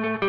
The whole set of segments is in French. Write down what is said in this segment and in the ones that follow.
Thank you.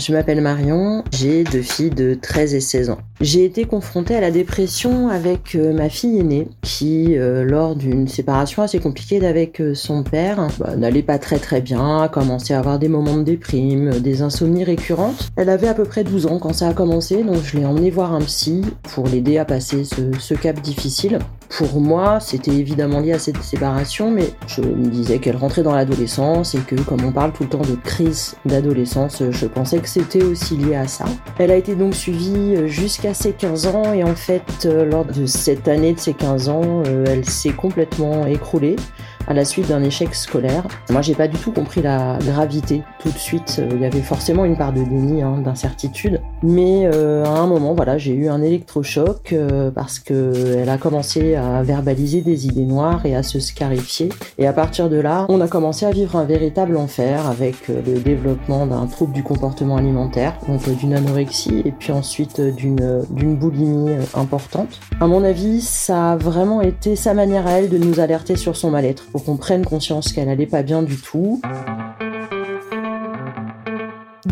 Je m'appelle Marion, j'ai deux filles de 13 et 16 ans. J'ai été confrontée à la dépression avec euh, ma fille aînée qui, euh, lors d'une séparation assez compliquée avec euh, son père, bah, n'allait pas très très bien, a commencé à avoir des moments de déprime, des insomnies récurrentes. Elle avait à peu près 12 ans quand ça a commencé, donc je l'ai emmenée voir un psy pour l'aider à passer ce, ce cap difficile. Pour moi, c'était évidemment lié à cette séparation, mais je me disais qu'elle rentrait dans l'adolescence et que, comme on parle tout le temps de crise d'adolescence, je pensais que c'était aussi lié à ça. Elle a été donc suivie jusqu'à ses 15 ans et en fait, lors de cette année de ses 15 ans, elle s'est complètement écroulée à la suite d'un échec scolaire. Moi, j'ai pas du tout compris la gravité. Tout de suite, euh, il y avait forcément une part de déni, hein, d'incertitude. Mais euh, à un moment, voilà, j'ai eu un électrochoc euh, parce que elle a commencé à verbaliser des idées noires et à se scarifier. Et à partir de là, on a commencé à vivre un véritable enfer avec le développement d'un trouble du comportement alimentaire, donc d'une anorexie et puis ensuite d'une d'une boulimie importante. À mon avis, ça a vraiment été sa manière à elle de nous alerter sur son mal-être pour qu'on prenne conscience qu'elle allait pas bien du tout.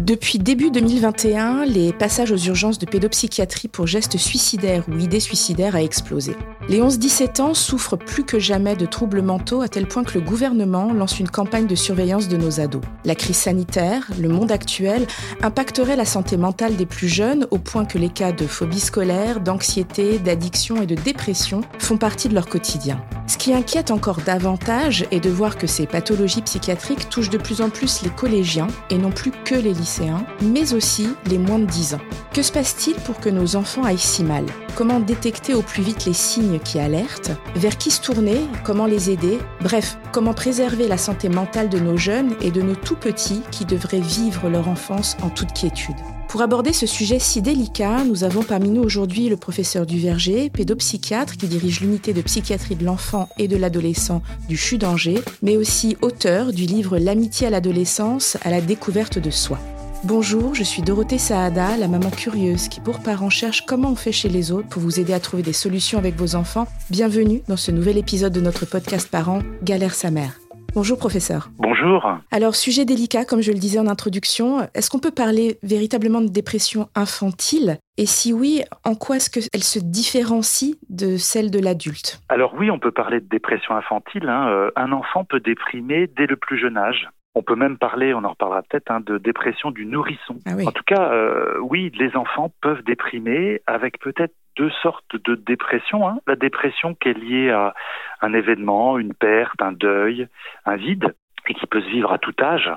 Depuis début 2021, les passages aux urgences de pédopsychiatrie pour gestes suicidaires ou idées suicidaires a explosé. Les 11-17 ans souffrent plus que jamais de troubles mentaux à tel point que le gouvernement lance une campagne de surveillance de nos ados. La crise sanitaire, le monde actuel, impacterait la santé mentale des plus jeunes au point que les cas de phobie scolaire, d'anxiété, d'addiction et de dépression font partie de leur quotidien. Ce qui inquiète encore davantage est de voir que ces pathologies psychiatriques touchent de plus en plus les collégiens et non plus que les lycéens, mais aussi les moins de 10 ans. Que se passe-t-il pour que nos enfants aillent si mal? Comment détecter au plus vite les signes qui alertent? Vers qui se tourner? Comment les aider? Bref, comment préserver la santé mentale de nos jeunes et de nos tout petits qui devraient vivre leur enfance en toute quiétude? Pour aborder ce sujet si délicat, nous avons parmi nous aujourd'hui le professeur Duverger, pédopsychiatre qui dirige l'unité de psychiatrie de l'enfant et de l'adolescent du CHU d'Angers, mais aussi auteur du livre L'amitié à l'adolescence à la découverte de soi. Bonjour, je suis Dorothée Saada, la maman curieuse qui pour parents cherche comment on fait chez les autres pour vous aider à trouver des solutions avec vos enfants. Bienvenue dans ce nouvel épisode de notre podcast Parents, Galère sa mère. Bonjour professeur. Bonjour. Alors sujet délicat comme je le disais en introduction, est-ce qu'on peut parler véritablement de dépression infantile? Et si oui, en quoi est-ce qu'elle se différencie de celle de l'adulte? Alors oui, on peut parler de dépression infantile. Hein. Euh, un enfant peut déprimer dès le plus jeune âge. On peut même parler, on en reparlera peut-être, hein, de dépression du nourrisson. Ah oui. En tout cas, euh, oui, les enfants peuvent déprimer avec peut-être deux sortes de dépression. Hein. La dépression qui est liée à un événement, une perte, un deuil, un vide, et qui peut se vivre à tout âge.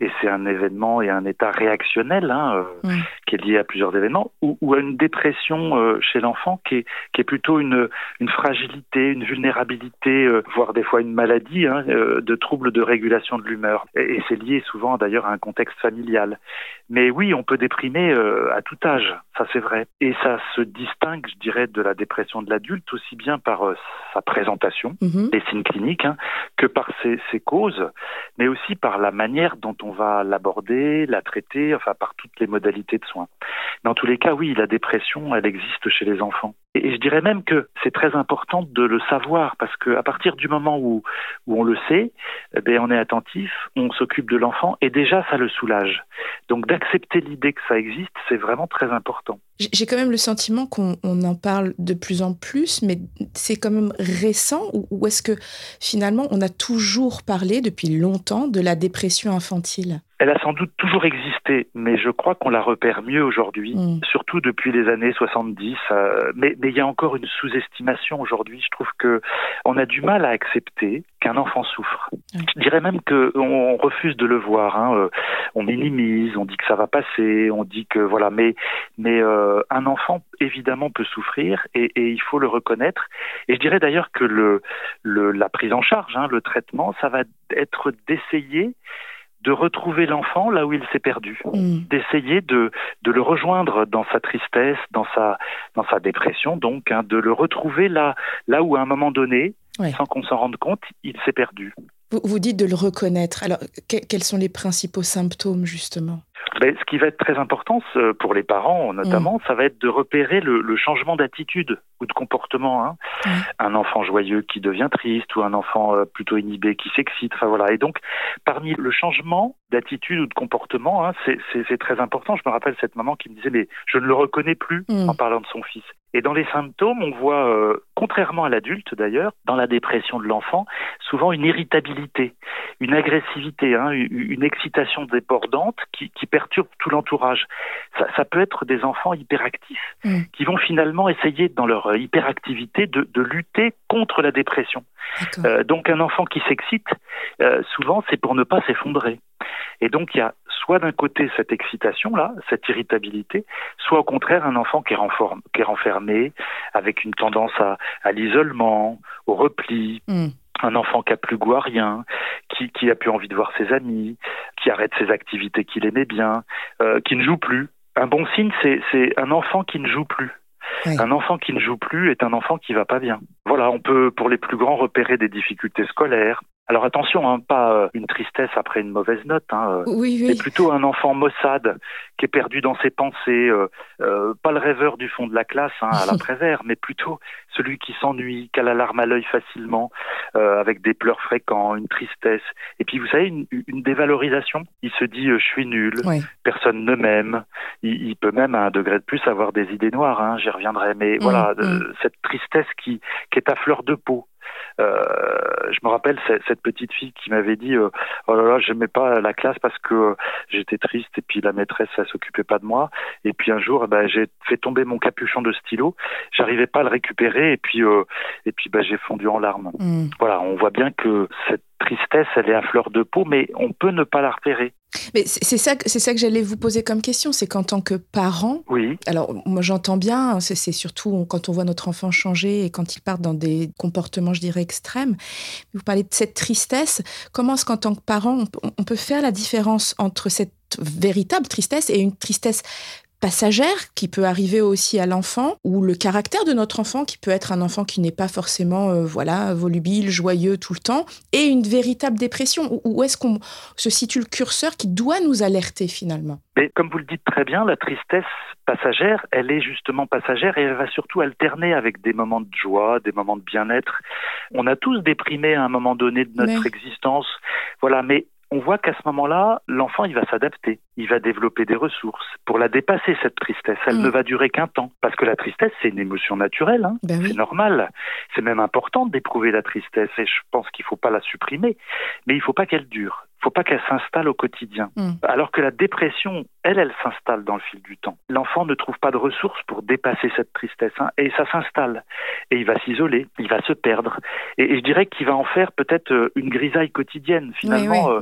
Et c'est un événement et un état réactionnel hein, euh, Oui. qui est lié à plusieurs événements, ou, ou à une dépression euh, chez l'enfant qui est, qui est plutôt une, une fragilité, une vulnérabilité, euh, voire des fois une maladie hein, de troubles de régulation de l'humeur. Et, et c'est lié souvent d'ailleurs à un contexte familial. Mais oui, on peut déprimer à tout âge, ça c'est vrai. Et ça se distingue, je dirais, de la dépression de l'adulte aussi bien par sa présentation, Mhm. les signes cliniques, hein, que par ses, ses causes, mais aussi par la manière dont on va l'aborder, la traiter, enfin par toutes les modalités de soins. Dans tous les cas, oui, la dépression, elle existe chez les enfants. Et, je dirais même que c'est très important de le savoir, parce que à partir du moment où, on le sait, eh bien, on est attentif, on s'occupe de l'enfant, et déjà ça le soulage. Donc d'accepter l'idée que ça existe, c'est vraiment très important. J'ai quand même le sentiment qu'on on en parle de plus en plus, mais c'est quand même récent ou est-ce que finalement on a toujours parlé depuis longtemps de la dépression infantile? Elle a sans doute toujours existé, mais je crois qu'on la repère mieux aujourd'hui, Mm. surtout depuis les années 70. euh, mais mais il y a encore une sous-estimation aujourd'hui. Je trouve que on a du mal à accepter qu'un enfant souffre. Je dirais même que on refuse de le voir. hein, euh, On minimise, on dit que ça va passer, on dit que voilà. Mais mais euh, un enfant évidemment peut souffrir et, et il faut le reconnaître. Et je dirais d'ailleurs que le, le la prise en charge, hein, le traitement, ça va être d'essayer de retrouver l'enfant là où il s'est perdu, Mm. d'essayer de, de le rejoindre dans sa tristesse, dans sa, dans sa dépression, donc, hein, de le retrouver là, là où à un moment donné, Ouais. sans qu'on s'en rende compte, il s'est perdu. Vous, vous dites de le reconnaître. Alors, que- quels sont les principaux symptômes justement? Ben, Ce qui va être très important pour les parents notamment, mm. ça va être de repérer le, le changement d'attitude ou de comportement. Hein. Un enfant joyeux qui devient triste ou un enfant euh, plutôt inhibé qui s'excite. Enfin voilà. Et donc, parmi le changement d'attitude ou de comportement, hein, c'est très important. Je me rappelle cette maman qui me disait mais je ne le reconnais plus mm. en parlant de son fils. Et dans les symptômes, on voit, euh, contrairement à l'adulte d'ailleurs, dans la dépression de l'enfant, souvent une irritabilité, une agressivité, hein, une excitation débordante qui, qui perturbe tout l'entourage. Ça, ça, peut être des enfants hyperactifs mm. qui vont finalement essayer dans leur euh, hyperactivité de, de lutter contre la dépression. Euh, donc un enfant qui s'excite, euh, souvent c'est pour ne pas s'effondrer. Et donc il y a soit d'un côté cette excitation-là, cette irritabilité, soit au contraire un enfant qui est, qui est renfermé, avec une tendance à, à l'isolement, au repli. Hmm. Un enfant qui a plus goût à rien, qui, qui a plus envie de voir ses amis, qui arrête ses activités qu'il aimait bien, euh, qui ne joue plus. Un bon signe, c'est un enfant qui ne joue plus. Un enfant qui ne joue plus est un enfant qui va pas bien. Voilà, on peut pour les plus grands repérer des difficultés scolaires, alors attention, hein, pas euh, une tristesse après une mauvaise note, hein, euh, mais plutôt un enfant maussade qui est perdu dans ses pensées, euh, pas le rêveur du fond de la classe hein, à l'après-vert, mais plutôt celui qui s'ennuie, qui a la larme à l'œil facilement, avec des pleurs fréquents, une tristesse, et puis vous savez une, une dévalorisation. Il se dit je suis nul, personne ne m'aime. Il, peut même à un degré de plus avoir des idées noires. Hein, J'y reviendrai, mais mmh, voilà mmh. cette tristesse qui, qui est à fleur de peau. Euh, je me rappelle cette petite fille qui m'avait dit euh, oh là là j'aimais pas la classe parce que euh, j'étais triste et puis la maîtresse elle s'occupait pas de moi. Et puis un jour ben, j'ai fait tomber mon capuchon de stylo. J'arrivais pas à le récupérer et puis et puis ben, j'ai fondu en larmes. Mm. voilà on voit bien que cette tristesse, elle est à fleur de peau, mais on peut ne pas la repérer. Mais c'est ça, c'est ça que j'allais vous poser comme question, c'est qu'en tant que parent, oui. Alors moi j'entends bien, hein, c'est surtout quand on voit notre enfant changer et quand il part dans des comportements, je dirais extrêmes. Vous parlez de cette tristesse. Comment est-ce qu'en tant que parent, on peut faire la différence entre cette véritable tristesse et une tristesse passagère qui peut arriver aussi à l'enfant ou le caractère de notre enfant qui peut être un enfant qui n'est pas forcément euh, voilà volubile, joyeux tout le temps et une véritable dépression où est-ce qu'on se situe le curseur qui doit nous alerter finalement? Mais comme vous le dites très bien, la tristesse passagère, elle est justement passagère et elle va surtout alterner avec des moments de joie, des moments de bien-être. On a tous déprimé à un moment donné de notre existence. Voilà, mais on voit qu'à ce moment-là, l'enfant, il va s'adapter, il va développer des ressources pour la dépasser, cette tristesse. Elle mm. ne va durer qu'un temps, parce que la tristesse, c'est une émotion naturelle, hein. ben c'est normal. C'est même important d'éprouver la tristesse, et je pense qu'il ne faut pas la supprimer, mais il ne faut pas qu'elle dure faut pas qu'elle s'installe au quotidien. Hmm. Alors que la dépression, elle, elle s'installe dans le fil du temps. L'enfant ne trouve pas de ressources pour dépasser cette tristesse, hein, et ça s'installe. Et il va s'isoler, il va se perdre. Et, je dirais qu'il va en faire peut-être euh, une grisaille quotidienne, finalement. Euh,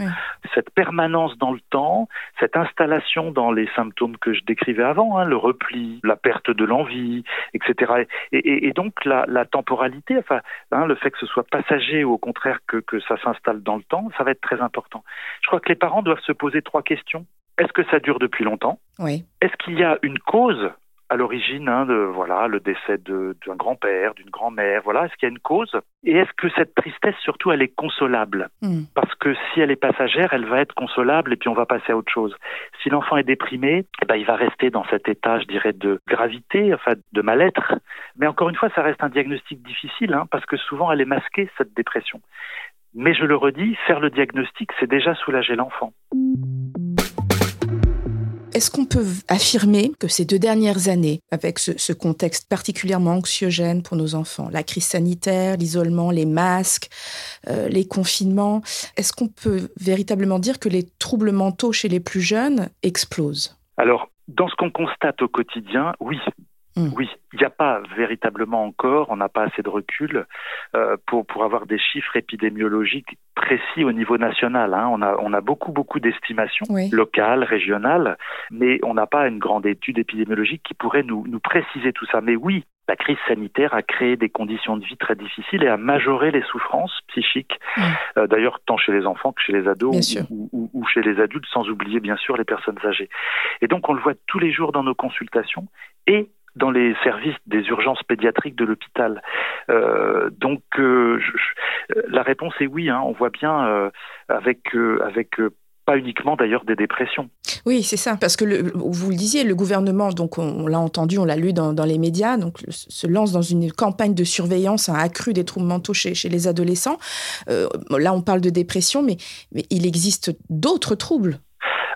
cette permanence dans le temps, cette installation dans les symptômes que je décrivais avant, hein, le repli, la perte de l'envie, etc. Et, donc la, temporalité, enfin, hein, le fait que ce soit passager ou au contraire que, que ça s'installe dans le temps, ça va être très important. Je crois que les parents doivent se poser trois questions. Est-ce que ça dure depuis longtemps? Oui. Est-ce qu'il y a une cause à l'origine hein, de voilà le décès d'un grand-père, d'une grand-mère, voilà, est-ce qu'il y a une cause? Et est-ce que cette tristesse surtout elle est consolable? Hmm. Parce que si elle est passagère, elle va être consolable et puis on va passer à autre chose. Si l'enfant est déprimé, eh ben, il va rester dans cet état, je dirais, de gravité, enfin de mal-être. Mais encore une fois, ça reste un diagnostic difficile hein, parce que souvent elle est masquée cette dépression. Mais je le redis, faire le diagnostic, c'est déjà soulager l'enfant. Est-ce qu'on peut affirmer que ces deux dernières années, avec ce, contexte particulièrement anxiogène pour nos enfants, la crise sanitaire, l'isolement, les masques, euh, les confinements, est-ce qu'on peut véritablement dire que les troubles mentaux chez les plus jeunes explosent? Alors, dans ce qu'on constate au quotidien, oui, Hmm. Oui, il n'y a pas véritablement encore, on n'a pas assez de recul euh, pour, pour avoir des chiffres épidémiologiques précis au niveau national. Hein. On, a, on a beaucoup, beaucoup d'estimations locales, régionales, mais on n'a pas une grande étude épidémiologique qui pourrait nous, nous préciser tout ça. Mais oui, la crise sanitaire a créé des conditions de vie très difficiles et a majoré les souffrances psychiques, hmm. euh, d'ailleurs tant chez les enfants que chez les ados ou, ou, chez les adultes, sans oublier bien sûr les personnes âgées. Et donc on le voit tous les jours dans nos consultations et dans les services des urgences pédiatriques de l'hôpital. Euh, donc euh, la réponse est oui. Hein, on voit bien euh, avec avec pas uniquement d'ailleurs des dépressions. Oui, c'est ça, parce que vous le disiez, le gouvernement, donc on, l'a entendu, on l'a lu dans, les médias, donc se lance dans une campagne de surveillance accrue des troubles mentaux chez, les adolescents. Là, on parle de dépression, mais il existe d'autres troubles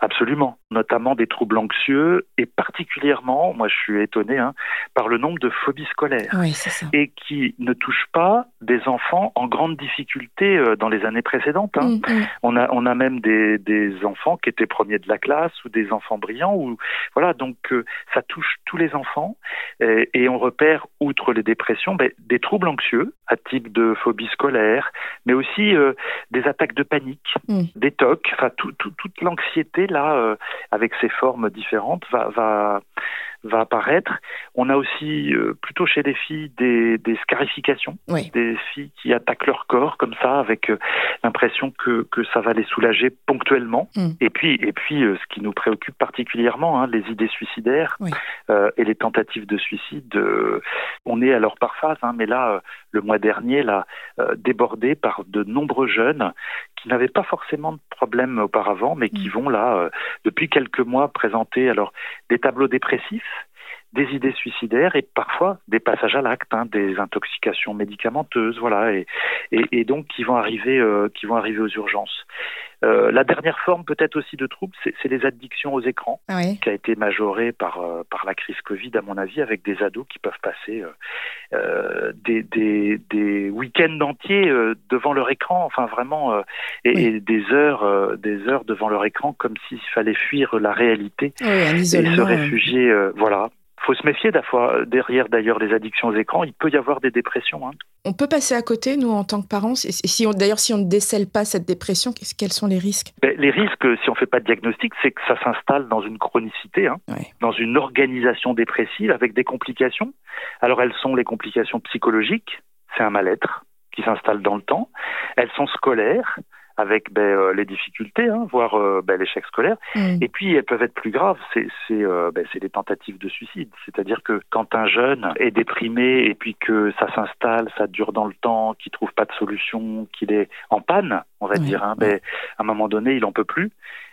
Absolument, notamment des troubles anxieux et particulièrement, moi je suis étonné, hein, par le nombre de phobies scolaires et qui ne touchent pas des enfants en grande difficulté euh, dans les années précédentes. Hein. Mm, mm. On, a, on a même des, des, enfants qui étaient premiers de la classe ou des enfants brillants. Ou, voilà, donc euh, ça touche tous les enfants et, et on repère, outre les dépressions, ben, des troubles anxieux à type de phobie scolaire, mais aussi euh, des attaques de panique, mm. des tocs, enfin toute l'anxiété là, euh, avec ses formes différentes, va, va, va apparaître. On a aussi euh, plutôt chez les filles des, des scarifications, des filles qui attaquent leur corps comme ça, avec euh, l'impression que, que ça va les soulager ponctuellement. Mm. Et puis, et puis ce qui nous préoccupe particulièrement, hein, les idées suicidaires et les tentatives de suicide. on est à leur parphase, hein, mais là, le mois dernier, là, débordé par de nombreux jeunes qui n'avaient pas forcément de problème auparavant, mais qui mm. vont là, euh, depuis quelques mois, présenter alors des tableaux dépressifs, des idées suicidaires et parfois des passages à l'acte, hein, des intoxications médicamenteuses, voilà, et, et, donc qui vont arriver, euh, qui vont arriver aux urgences. Euh, la dernière forme peut-être aussi de trouble, c'est les addictions aux écrans, qui a été majorée par, euh, par la crise Covid, à mon avis, avec des ados qui peuvent passer euh, des, des, des week-ends entiers devant leur écran, enfin vraiment, et, des heures, des heures devant leur écran, comme s'il fallait fuir la réalité et se réfugier, voilà, faut se méfier derrière d'ailleurs les addictions aux écrans. Il peut y avoir des dépressions. Hein. On peut passer à côté, nous, en tant que parents. Et si d'ailleurs, si on ne décèle pas cette dépression, quels sont les risques? Ben, Les risques, si on ne fait pas de diagnostic, c'est que ça s'installe dans une chronicité, hein, dans une organisation dépressive avec des complications. Alors, elles sont les complications psychologiques, c'est un mal-être qui s'installe dans le temps. Elles sont scolaires, avec ben, euh, les difficultés, hein, voire euh, ben, l'échec scolaire. Mm. Et puis elles peuvent être plus graves, c'est euh, ben, des tentatives de suicide. C'est-à-dire que quand un jeune est déprimé et puis que ça s'installe, ça dure dans le temps, qu'il trouve pas de solution, qu'il est en panne, on va dire, hein, ben, à un moment donné il en peut plus.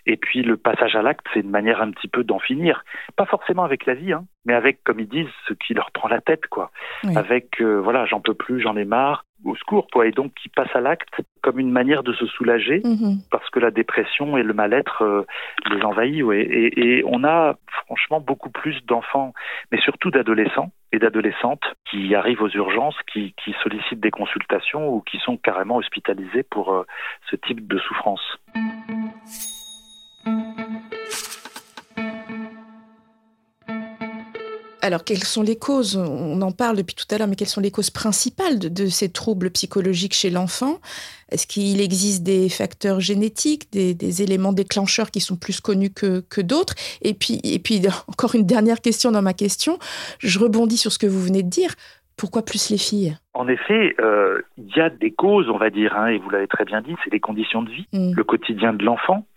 Et puis le passage à l'acte, c'est une manière un petit peu d'en finir. Pas forcément avec la vie, hein, mais avec, comme ils disent, ce qui leur prend la tête, quoi. Avec, voilà, j'en peux plus, j'en ai marre, au secours, quoi, et donc qui passe à l'acte comme une manière de se soulager, mhm. parce que la dépression et le mal-être euh, les envahit. Ouais. Et, et, on a franchement beaucoup plus d'enfants, mais surtout d'adolescents et d'adolescentes qui arrivent aux urgences, qui, qui, sollicitent des consultations ou qui sont carrément hospitalisés pour euh, ce type de souffrance. Alors, quelles sont les causes? On en parle depuis tout à l'heure, mais quelles sont les causes principales de, ces troubles psychologiques chez l'enfant? Est-ce qu'il existe des facteurs génétiques, des, éléments déclencheurs qui sont plus connus que, d'autres? Et puis, et puis, encore une dernière question dans ma question. Je rebondis sur ce que vous venez de dire. Pourquoi plus les filles? En effet, euh, il y a des causes, on va dire, hein, et vous l'avez très bien dit, c'est les conditions de vie, mm. le quotidien de l'enfant,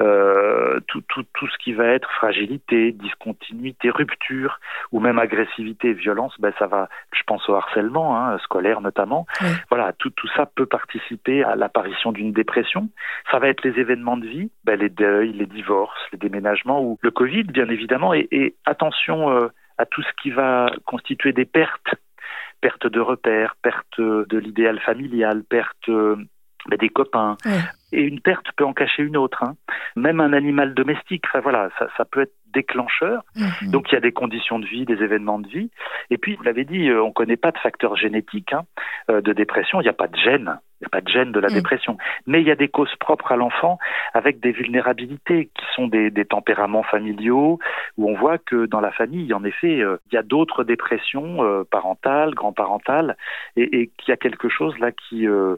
euh, tout, tout, tout, ce qui va être fragilité, discontinuité, rupture, ou même agressivité, violence, ben ça va, je pense au harcèlement hein, scolaire notamment. Voilà, tout, tout ça peut participer à l'apparition d'une dépression. Ça va être les événements de vie, ben les deuils, les divorces, les déménagements, ou le Covid, bien évidemment, et, et attention euh, à tout ce qui va constituer des pertes perte de repères, perte de l'idéal familial, perte euh, des copains. Et une perte peut en cacher une autre. Hein. Même un animal domestique, enfin voilà, ça, ça peut être déclencheur. Mhm. Donc il y a des conditions de vie, des événements de vie. Et puis, vous l'avez dit, euh, on ne connaît pas de facteurs génétiques hein, euh, de dépression. Il n'y a pas de gène. Il n'y a pas de gène de la mm. dépression. Mais il y a des causes propres à l'enfant avec des vulnérabilités qui sont des, des, tempéraments familiaux où on voit que dans la famille, en effet, euh, il y a d'autres dépressions euh, parentales, grand-parentales et, et qu'il y a quelque chose là qui, euh,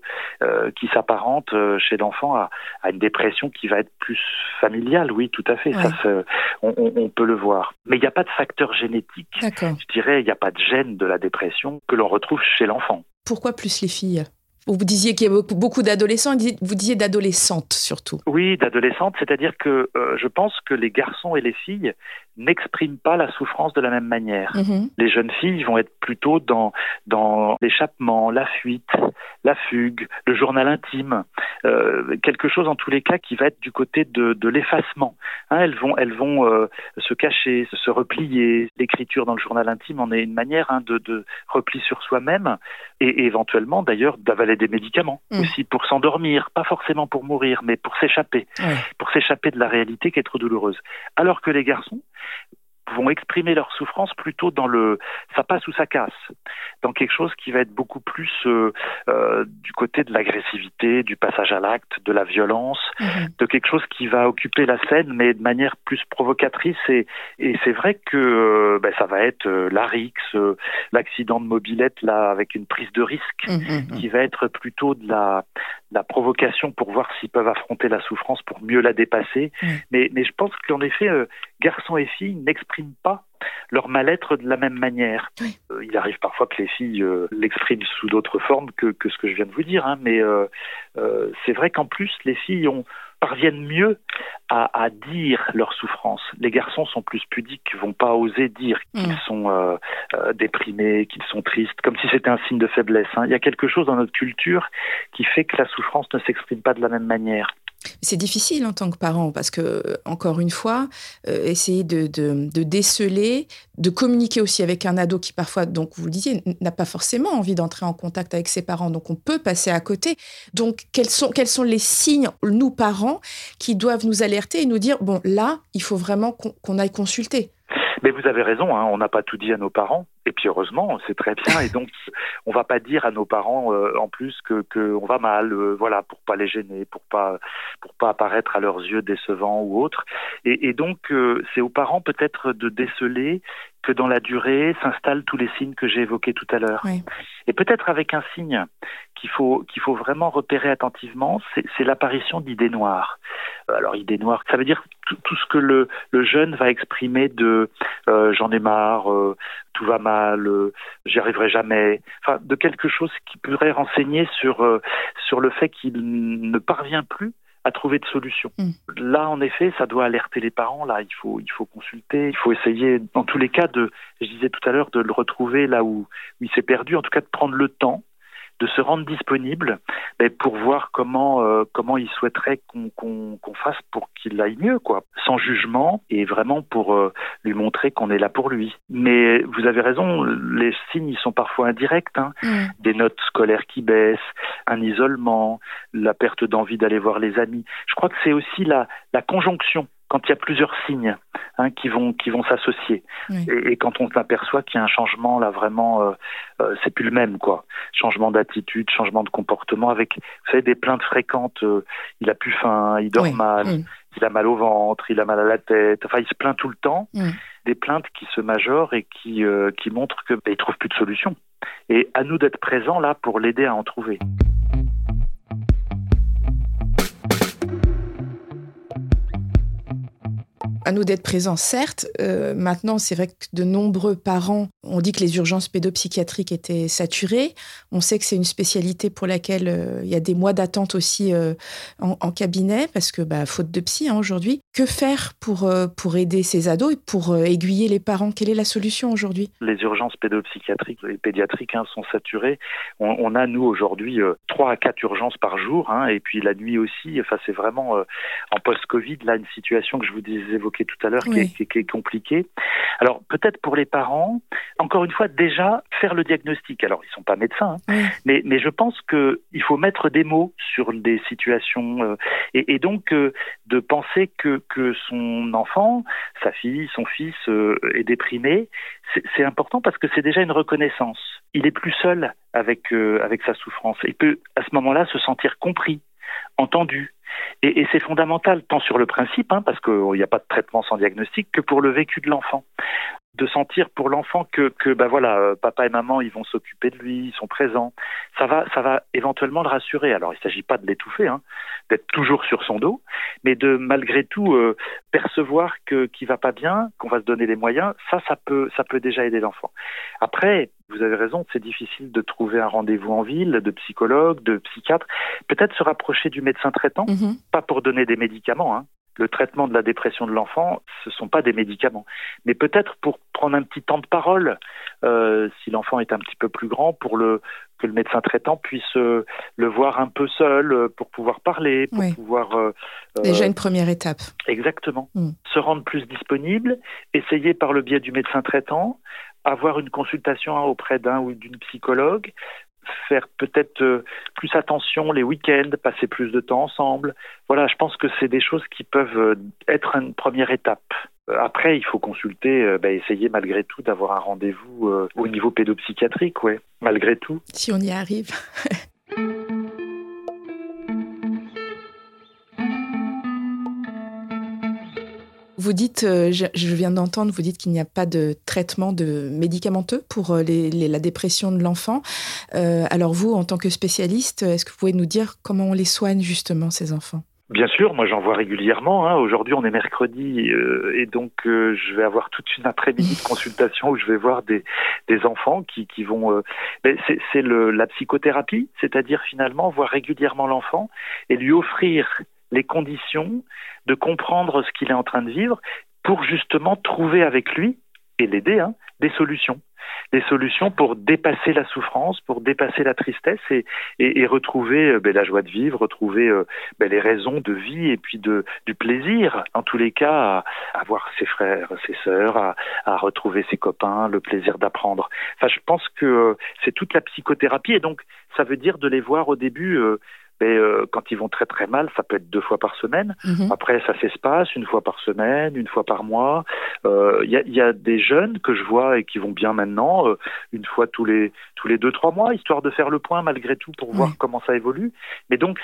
qui s'apparente chez l'enfant à, à, une dépression qui va être plus familiale. Oui, tout à fait. Ça, on, on, peut le voir. Mais il n'y a pas de facteur génétique. Je dirais, il n'y a pas de gène de la dépression que l'on retrouve chez l'enfant. Pourquoi plus les filles? Vous disiez qu'il y a beaucoup, d'adolescents, vous disiez d'adolescentes surtout. Oui, d'adolescentes, c'est-à-dire que euh, je pense que les garçons et les filles n'expriment pas la souffrance de la même manière. Mhm. Les jeunes filles vont être plutôt dans, dans l'échappement, la fuite, la fugue, le journal intime, euh, quelque chose en tous les cas qui va être du côté de, de l'effacement. Hein, elles vont, elles vont euh, se cacher, se, replier. L'écriture dans le journal intime en est une manière hein, de, de, repli sur soi-même et, éventuellement d'ailleurs d'avaler des médicaments mm. aussi pour s'endormir, pas forcément pour mourir, mais pour s'échapper, pour s'échapper de la réalité qui est trop douloureuse. Alors que les garçons, vont exprimer leur souffrance plutôt dans le ça passe ou ça casse, dans quelque chose qui va être beaucoup plus euh, euh, du côté de l'agressivité, du passage à l'acte, de la violence, mhm. de quelque chose qui va occuper la scène, mais de manière plus provocatrice. Et, et c'est vrai que euh, ben, ça va être l'arix, l'accident de mobilette là avec une prise de risque, mhm, mhm. qui va être plutôt de la, la provocation pour voir s'ils peuvent affronter la souffrance pour mieux la dépasser. Mais, mais je pense qu'en effet, garçons et filles n'expriment pas leur mal-être de la même manière. Euh, il arrive parfois que les filles euh, l'expriment sous d'autres formes que, ce que je viens de vous dire, hein, mais euh, c'est vrai qu'en plus, les filles parviennent mieux à, dire leur souffrance. Les garçons sont plus pudiques, vont pas oser dire qu'ils mm. sont déprimés, qu'ils sont tristes, comme si c'était un signe de faiblesse. Hein. Il y a quelque chose dans notre culture qui fait que la souffrance ne s'exprime pas de la même manière. C'est difficile en tant que parent parce que, encore une fois, euh, essayer de, déceler, de communiquer aussi avec un ado qui parfois, donc vous le disiez, n'a pas forcément envie d'entrer en contact avec ses parents, donc on peut passer à côté. Donc quels sont, quels sont les signes, nous parents, qui doivent nous alerter et nous dire, bon là, il faut vraiment qu'on aille consulter? Mais vous avez raison, hein, on n'a pas tout dit à nos parents. Et puis heureusement, c'est très bien. Et donc, on va pas dire à nos parents euh, en plus que, que on va mal, euh, voilà, pour pas les gêner, pour pas pour pas apparaître à leurs yeux décevants ou autres. Et, et donc, euh, c'est aux parents peut-être de déceler que dans la durée s'installent tous les signes que j'ai évoqués tout à l'heure. Et peut-être avec un signe qu'il faut qu'il faut vraiment repérer attentivement, c'est l'apparition d'idées noires. Alors idées noires, ça veut dire tout, tout ce que le, le jeune va exprimer de j'en ai marre, tout va mal, euh, j'y arriverai jamais, enfin de quelque chose qui pourrait renseigner sur euh, sur le fait qu'il ne parvient plus à trouver de solutions. Mm. Là, en effet, ça doit alerter les parents. Là, il faut, il faut consulter. Il faut essayer, dans tous les cas, de, je disais tout à l'heure, de le retrouver là où, où il s'est perdu. En tout cas, de prendre le temps de se rendre disponible mais pour voir comment euh, comment il souhaiterait qu'on fasse pour qu'il aille mieux quoi sans jugement et vraiment pour euh, lui montrer qu'on est là pour lui mais vous avez raison les signes ils sont parfois indirects hein. Mm. des notes scolaires qui baissent un isolement la perte d'envie d'aller voir les amis je crois que c'est aussi la la conjonction quand il y a plusieurs signes hein, qui vont qui vont s'associer. Et, quand on s'aperçoit qu'il y a un changement là vraiment euh, euh, c'est plus le même quoi. Changement d'attitude changement de comportement avec vous savez des plaintes fréquentes euh, il a plus faim il dort mal il a mal au ventre il a mal à la tête enfin il se plaint tout le temps. Des plaintes qui se majorent et qui qui montrent que bah, il trouve plus de solution. Et à nous d'être présents là pour l'aider à en trouver. À nous d'être présents, certes. Euh, maintenant, c'est vrai que de nombreux parents ont dit que les urgences pédopsychiatriques étaient saturées. On sait que c'est une spécialité pour laquelle euh, il y a des mois d'attente aussi euh, en, cabinet, parce que bah, faute de psy hein, aujourd'hui. Que faire pour, pour aider ces ados et pour aiguiller les parents? Quelle est la solution aujourd'hui? Les urgences pédopsychiatriques et pédiatriques hein, sont saturées. On, a, nous, aujourd'hui, trois à quatre urgences par jour, hein, et puis la nuit aussi. Enfin, c'est vraiment, en post-Covid, là, une situation que je vous évoquais tout à l'heure, qui, est compliqué. Alors peut-être pour les parents, encore une fois, déjà faire le diagnostic. Alors ils sont pas médecins, hein, mais, mais je pense qu'il faut mettre des mots sur des situations euh, et, donc euh, de penser que, que son enfant, sa fille, son fils euh, est déprimé, c'est important parce que c'est déjà une reconnaissance. Il est plus seul avec avec sa souffrance. Il peut à ce moment-là se sentir compris, entendu, et, c'est fondamental, tant sur le principe, hein, parce qu'il n'y a pas de traitement sans diagnostic, que pour le vécu de l'enfant de sentir pour l'enfant que, que bah voilà, euh, papa et maman, ils vont s'occuper de lui, ils sont présents. Ça va, ça va éventuellement le rassurer. Alors, il ne s'agit pas de l'étouffer, hein, d'être toujours sur son dos, mais de malgré tout euh, percevoir que qu'il va pas bien, qu'on va se donner les moyens. Ça, ça peut, ça peut déjà aider l'enfant. Après, vous avez raison, c'est difficile de trouver un rendez-vous en ville, de psychologue, de psychiatre. Peut-être se rapprocher du médecin traitant, mm-hmm. pas pour donner des médicaments, hein, le traitement de la dépression de l'enfant, ce ne sont pas des médicaments. Mais peut-être pour prendre un petit temps de parole, euh, si l'enfant est un petit peu plus grand, pour le, que le médecin traitant puisse euh, le voir un peu seul, euh, pour pouvoir parler, pour pouvoir... Déjà une première étape. Exactement. Hmm. Se rendre plus disponible, essayer par le biais du médecin traitant, avoir une consultation auprès d'un ou d'une psychologue, faire peut-être euh, plus attention les week-ends, passer plus de temps ensemble. Voilà, je pense que c'est des choses qui peuvent euh, être une première étape. Euh, après, il faut consulter, bah, essayer malgré tout d'avoir un rendez-vous au niveau pédopsychiatrique, ouais, malgré tout. Si on y arrive. Vous dites, euh, je, viens d'entendre, vous dites qu'il n'y a pas de traitement de médicamenteux pour euh, la dépression de l'enfant. Euh, alors vous, en tant que spécialiste, est-ce que vous pouvez nous dire comment on les soigne justement ces enfants? Bien sûr, moi j'en vois régulièrement. Hein. Aujourd'hui, on est mercredi et donc je vais avoir toute une après-midi de consultation où je vais voir des, enfants qui, vont. c'est la psychothérapie, c'est-à-dire finalement voir régulièrement l'enfant et lui offrir les conditions de comprendre ce qu'il est en train de vivre pour justement trouver avec lui et l'aider hein, des solutions des solutions pour dépasser la souffrance, pour dépasser la tristesse et, et, retrouver euh, ben, la joie de vivre, retrouver euh, ben, les raisons de vie et puis de, du plaisir, en tous les cas, à, voir ses frères, ses sœurs, à, à, retrouver ses copains, le plaisir d'apprendre. Enfin, je pense que euh, c'est toute la psychothérapie et donc ça veut dire de les voir au début mais euh, quand ils vont très très mal, ça peut être deux fois par semaine. Mhm. Après, ça s'espace une fois par semaine, une fois par mois. Il euh, y, a, y, a, des jeunes que je vois et qui vont bien maintenant, euh, une fois tous les tous les deux trois mois, histoire de faire le point malgré tout pour voir comment ça évolue. Mais donc,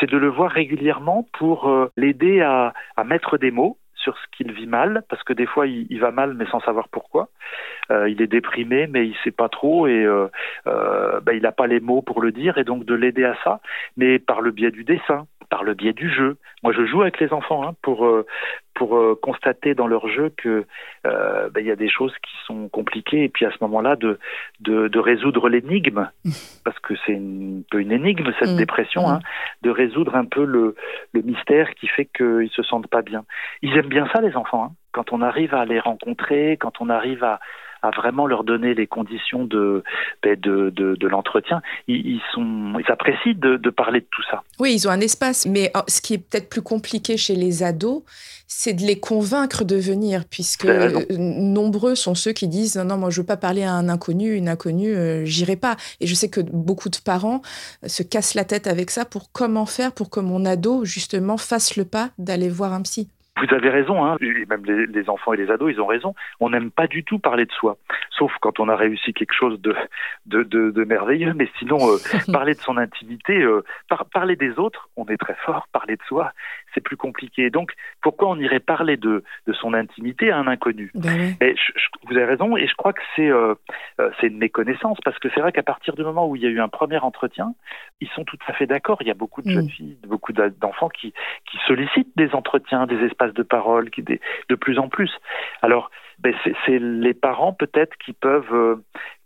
c'est de le voir régulièrement pour l'aider à, à mettre des mots sur ce qu'il vit mal, parce que des fois il, va mal mais sans savoir pourquoi. Euh, il est déprimé mais il sait pas trop et euh, euh, ben, il n'a pas les mots pour le dire et donc de l'aider à ça, mais par le biais du dessin, par le biais du jeu. Moi, je joue avec les enfants hein, pour euh, pour euh, constater dans leur jeu que euh, ben, il y a des choses qui sont compliquées et puis à ce moment-là de de, de résoudre l'énigme parce que c'est un peu une énigme cette mm. dépression, hein, de résoudre un peu le le mystère qui fait qu'ils se sentent pas bien. Ils aiment bien ça les enfants. Hein. Quand on arrive à les rencontrer, quand on arrive à à vraiment leur donner les conditions de, ben, de, de, de l'entretien. Ils, sont, ils apprécient de, de, parler de tout ça. Oui, ils ont un espace, mais oh, ce qui est peut-être plus compliqué chez les ados, c'est de les convaincre de venir, puisque nombreux sont ceux qui disent non, non, moi je veux pas parler à un inconnu, une inconnue, euh, j'irai pas. Et je sais que beaucoup de parents se cassent la tête avec ça pour comment faire pour que mon ado justement fasse le pas d'aller voir un psy. Vous avez raison, hein, et même les, enfants et les ados, ils ont raison. On n'aime pas du tout parler de soi, sauf quand on a réussi quelque chose de, de, de, merveilleux. Mais sinon, euh, parler de son intimité, euh, parler des autres, on est très fort. Parler de soi, c'est plus compliqué. Donc, pourquoi on irait parler de, de son intimité à un inconnu? Ben Vous avez raison, et je crois que c'est euh, c'est une méconnaissance, parce que c'est vrai qu'à partir du moment où il y a eu un premier entretien, ils sont tout à fait d'accord. Il y a beaucoup de jeunes filles, beaucoup d'enfants qui, qui sollicitent des entretiens, des espaces de parole, qui de plus en plus. Alors, ben, c'est les parents peut-être qui peuvent euh,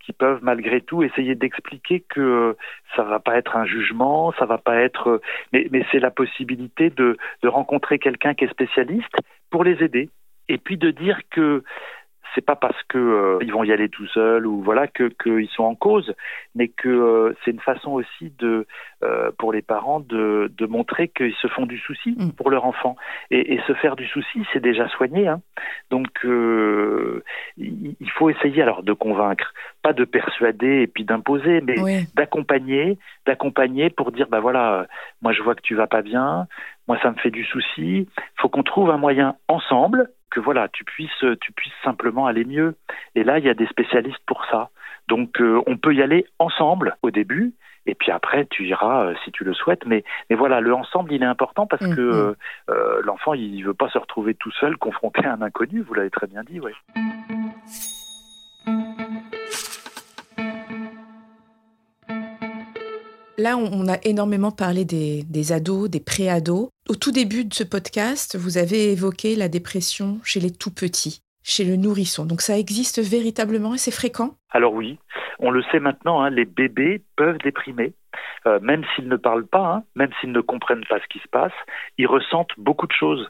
qui peuvent malgré tout essayer d'expliquer que euh, ça va pas être un jugement, ça va pas être, euh, mais, c'est la possibilité de rencontrer quelqu'un qui est spécialiste pour les aider, et puis de dire que c'est pas parce que euh, ils vont y aller tout seuls ou voilà que qu'ils sont en cause, mais que euh, c'est une façon aussi de euh, pour les parents de, de montrer qu'ils se font du souci mm. pour leur enfant et, et, se faire du souci, c'est déjà soigné. Hein. Donc il faut essayer alors de convaincre, pas de persuader et puis d'imposer, mais d'accompagner, d'accompagner pour dire bah voilà, moi je vois que tu vas pas bien, moi ça me fait du souci, faut qu'on trouve un moyen ensemble que voilà, tu puisses, tu puisses simplement aller mieux. Et là, il y a des spécialistes pour ça. Donc, euh, on peut y aller ensemble au début, et puis après, tu iras euh, si tu le souhaites. Mais, mais voilà, le ensemble, il est important parce que mm-hmm. euh, l'enfant, il veut pas se retrouver tout seul, confronté à un inconnu. Vous l'avez très bien dit, oui. Là, on a énormément parlé des, ados, des pré-ados. Au tout début de ce podcast, vous avez évoqué la dépression chez les tout petits, chez le nourrisson. Donc ça existe véritablement et c'est fréquent? Alors oui, on le sait maintenant, hein, les bébés peuvent déprimer. euh, même s'ils ne parlent pas, hein, même s'ils ne comprennent pas ce qui se passe, ils ressentent beaucoup de choses.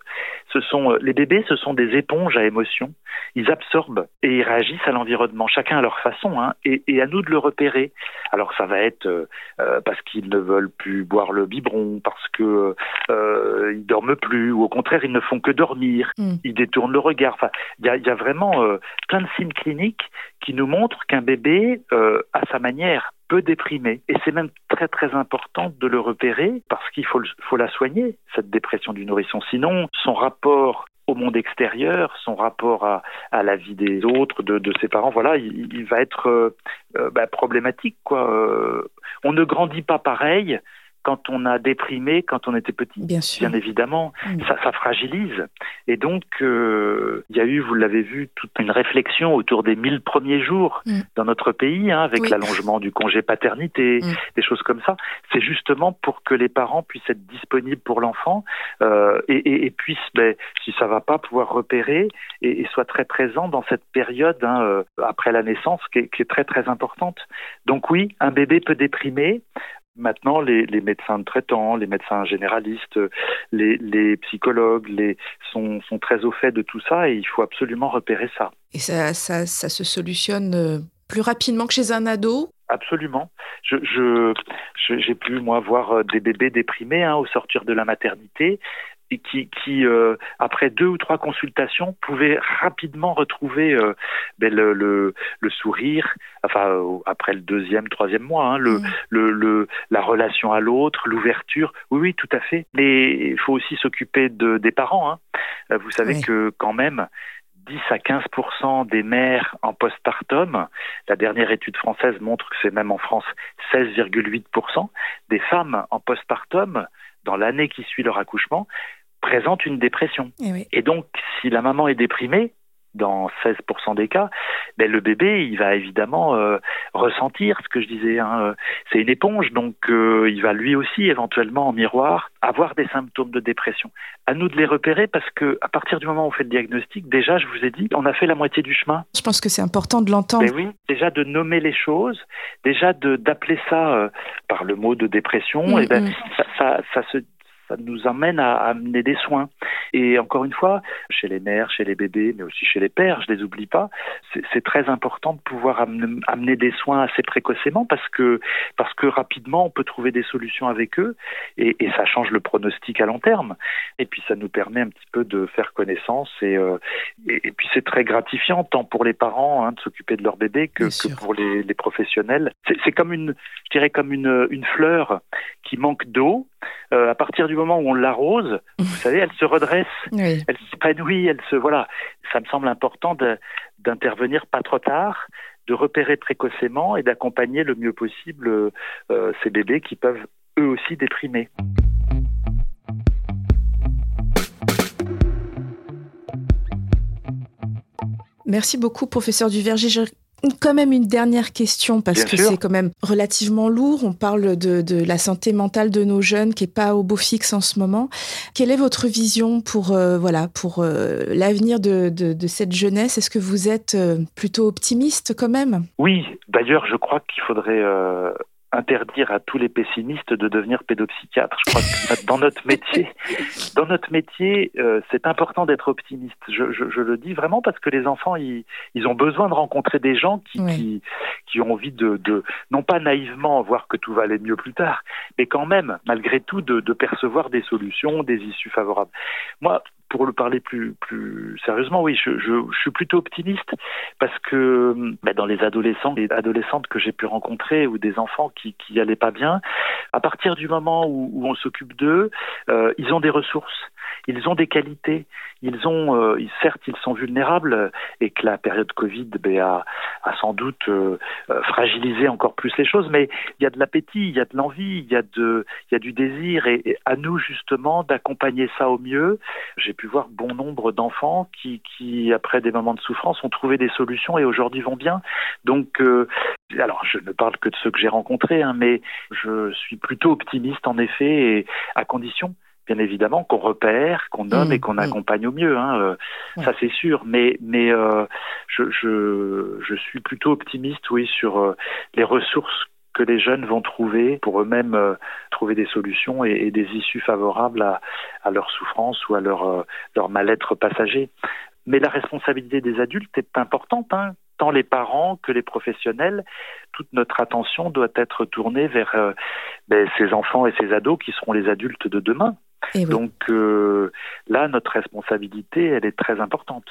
Ce sont euh, les bébés, ce sont des éponges à émotions. Ils absorbent et ils réagissent à l'environnement, chacun à leur façon, hein, et, et, à nous de le repérer. Alors ça va être euh, parce qu'ils ne veulent plus boire le biberon, parce que euh, ils dorment plus, ou au contraire ils ne font que dormir, mm. ils détournent le regard. Enfin, il y a, y a, vraiment plein de signes cliniques qui nous montrent qu'un bébé, à sa manière, peut déprimer. Et c'est même très très important de le repérer parce qu'il faut, faut la soigner, cette dépression du nourrisson. Sinon, son rapport au monde extérieur, son rapport à, la vie des autres, de, ses parents, voilà, il, il va être euh, euh bah, problématique. Quoi. Euh, on ne grandit pas pareil quand on a déprimé quand on était petit. Bien, évidemment, mmh. ça, ça, fragilise. Et donc, euh, il y a eu, vous l'avez vu, toute une réflexion autour des 1000 premiers jours mmh. dans notre pays, hein, avec oui. l'allongement du congé paternité, mmh. des choses comme ça. C'est justement pour que les parents puissent être disponibles pour l'enfant euh, et, et, et, puissent, ben, si ça va pas, pouvoir repérer et, et soient très présents dans cette période hein, euh, après la naissance qui est, qui est très très importante. Donc oui, un bébé peut déprimer. Maintenant, les, les, médecins traitants, les médecins généralistes, les, les psychologues les, sont, sont, très au fait de tout ça et il faut absolument repérer ça. Et ça, ça, ça se solutionne euh, plus rapidement que chez un ado? Absolument. Je, je, j'ai pu moi voir euh, des bébés déprimés hein, au sortir de la maternité qui, qui euh, après deux ou trois consultations, pouvait rapidement retrouver euh, ben, le, le, le, sourire, enfin euh, après le deuxième, troisième mois, hein, le, mmh. le, le, la relation à l'autre, l'ouverture. Oui, oui, tout à fait. Mais il faut aussi s'occuper de, des parents. Hein. Vous savez oui. que quand même, 10 à 15% des mères en postpartum, la dernière étude française montre que c'est même en France 16,8% des femmes en postpartum dans l'année qui suit leur accouchement, présentent une dépression. Et, oui. Et donc, si la maman est déprimée, dans 16% des cas, ben le bébé, il va évidemment euh, ressentir ce que je disais. Hein, c'est une éponge, donc euh, il va lui aussi éventuellement en miroir avoir des symptômes de dépression. À nous de les repérer parce que à partir du moment où on fait le diagnostic, déjà, je vous ai dit, on a fait la moitié du chemin. Je pense que c'est important de l'entendre. Ben oui, déjà de nommer les choses, déjà d'appeler ça euh, par le mot de dépression, mmh, et ben mmh. ça, ça, ça se ça nous amène à amener des soins. Et encore une fois, chez les mères, chez les bébés, mais aussi chez les pères, je les oublie pas, c'est très important de pouvoir amener, amener, des soins assez précocement parce que, parce que rapidement, on peut trouver des solutions avec eux et, et, ça change le pronostic à long terme. Et puis, ça nous permet un petit peu de faire connaissance et, euh, et, et puis c'est très gratifiant tant pour les parents hein, de s'occuper de leur bébé que, que pour les, les professionnels. C'est comme une, je dirais comme une, une fleur qui manque d'eau. Euh, à partir du moment où on l'arrose, vous savez, elle se redresse, oui. elle s'épanouit, elle se voilà. Ça me semble important d'intervenir pas trop tard, de repérer précocement et d'accompagner le mieux possible euh, ces bébés qui peuvent eux aussi déprimer. Merci beaucoup, professeur Duverger quand même une dernière question parce Bien que c'est quand même relativement lourd. On parle de, de, la santé mentale de nos jeunes qui est pas au beau fixe en ce moment. Quelle est votre vision pour euh, voilà pour euh, l'avenir de, de, de, cette jeunesse? Est-ce que vous êtes euh, plutôt optimiste quand même? Oui. D'ailleurs, je crois qu'il faudrait euh, interdire à tous les pessimistes de devenir pédopsychiatres. Je crois que dans notre métier, dans notre métier, euh, c'est important d'être optimiste. Je, je, je, le dis vraiment parce que les enfants, ils, ils ont besoin de rencontrer des gens qui, oui. qui, qui, ont envie de, de, non pas naïvement voir que tout va aller mieux plus tard, mais quand même, malgré tout, de, de percevoir des solutions, des issues favorables. Moi, pour le parler plus, plus sérieusement, oui, je, je, suis plutôt optimiste parce que bah, dans les adolescents et adolescentes que j'ai pu rencontrer ou des enfants qui, qui allaient pas bien, à partir du moment où, on s'occupe d'eux, euh, ils ont des ressources ils ont des qualités. Ils ont, euh, certes, ils sont vulnérables et que la période Covid ben, a, a, sans doute euh, fragilisé encore plus les choses, mais il y a de l'appétit, il y a de l'envie, il y a y a du désir et, à nous justement d'accompagner ça au mieux. Pu voir bon nombre d'enfants qui, qui, après des moments de souffrance, ont trouvé des solutions et aujourd'hui vont bien. Donc, euh, alors je ne parle que de ceux que j'ai rencontrés, hein, mais je suis plutôt optimiste en effet, et à condition bien évidemment qu'on repère, qu'on nomme mmh, et qu'on mmh. accompagne au mieux. Hein, euh, ouais. Ça c'est sûr. Mais mais euh, je, je, je suis plutôt optimiste, oui, sur euh, les ressources que les jeunes vont trouver pour eux-mêmes euh, trouver des solutions et, des issues favorables à, à leur souffrance ou à leur, euh, leur mal-être passager. Mais la responsabilité des adultes est importante. Hein. Tant les parents que les professionnels, toute notre attention doit être tournée vers euh, ben, ces enfants et ces ados qui seront les adultes de demain. Donc là, notre responsabilité, elle est très importante.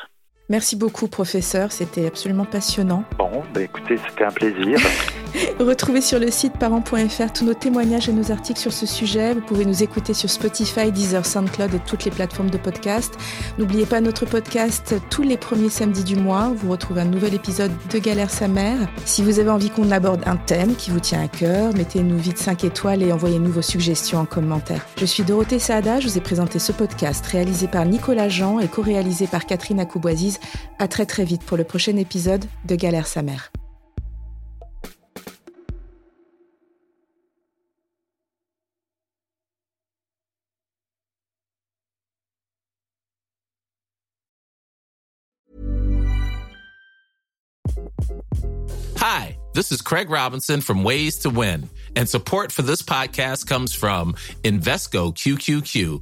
Merci beaucoup, professeur. C'était absolument passionnant. Bon, bah écoutez, c'était un plaisir. Retrouvez sur le site parents.fr tous nos témoignages et nos articles sur ce sujet. Vous pouvez nous écouter sur Spotify, Deezer, SoundCloud et toutes les plateformes de podcast. N'oubliez pas notre podcast tous les premiers samedis du mois. Vous retrouvez un nouvel épisode de Galère sa mère. Si vous avez envie qu'on aborde un thème qui vous tient à cœur, mettez-nous vite 5 étoiles et envoyez-nous vos suggestions en commentaire. Je suis Dorothée Saada. Je vous ai présenté ce podcast réalisé par Nicolas Jean et co-réalisé par Catherine À très très vite pour le prochain épisode de Galère sa mère. Hi, this is Craig Robinson from Ways to Win, and support for this podcast comes from Invesco QQQ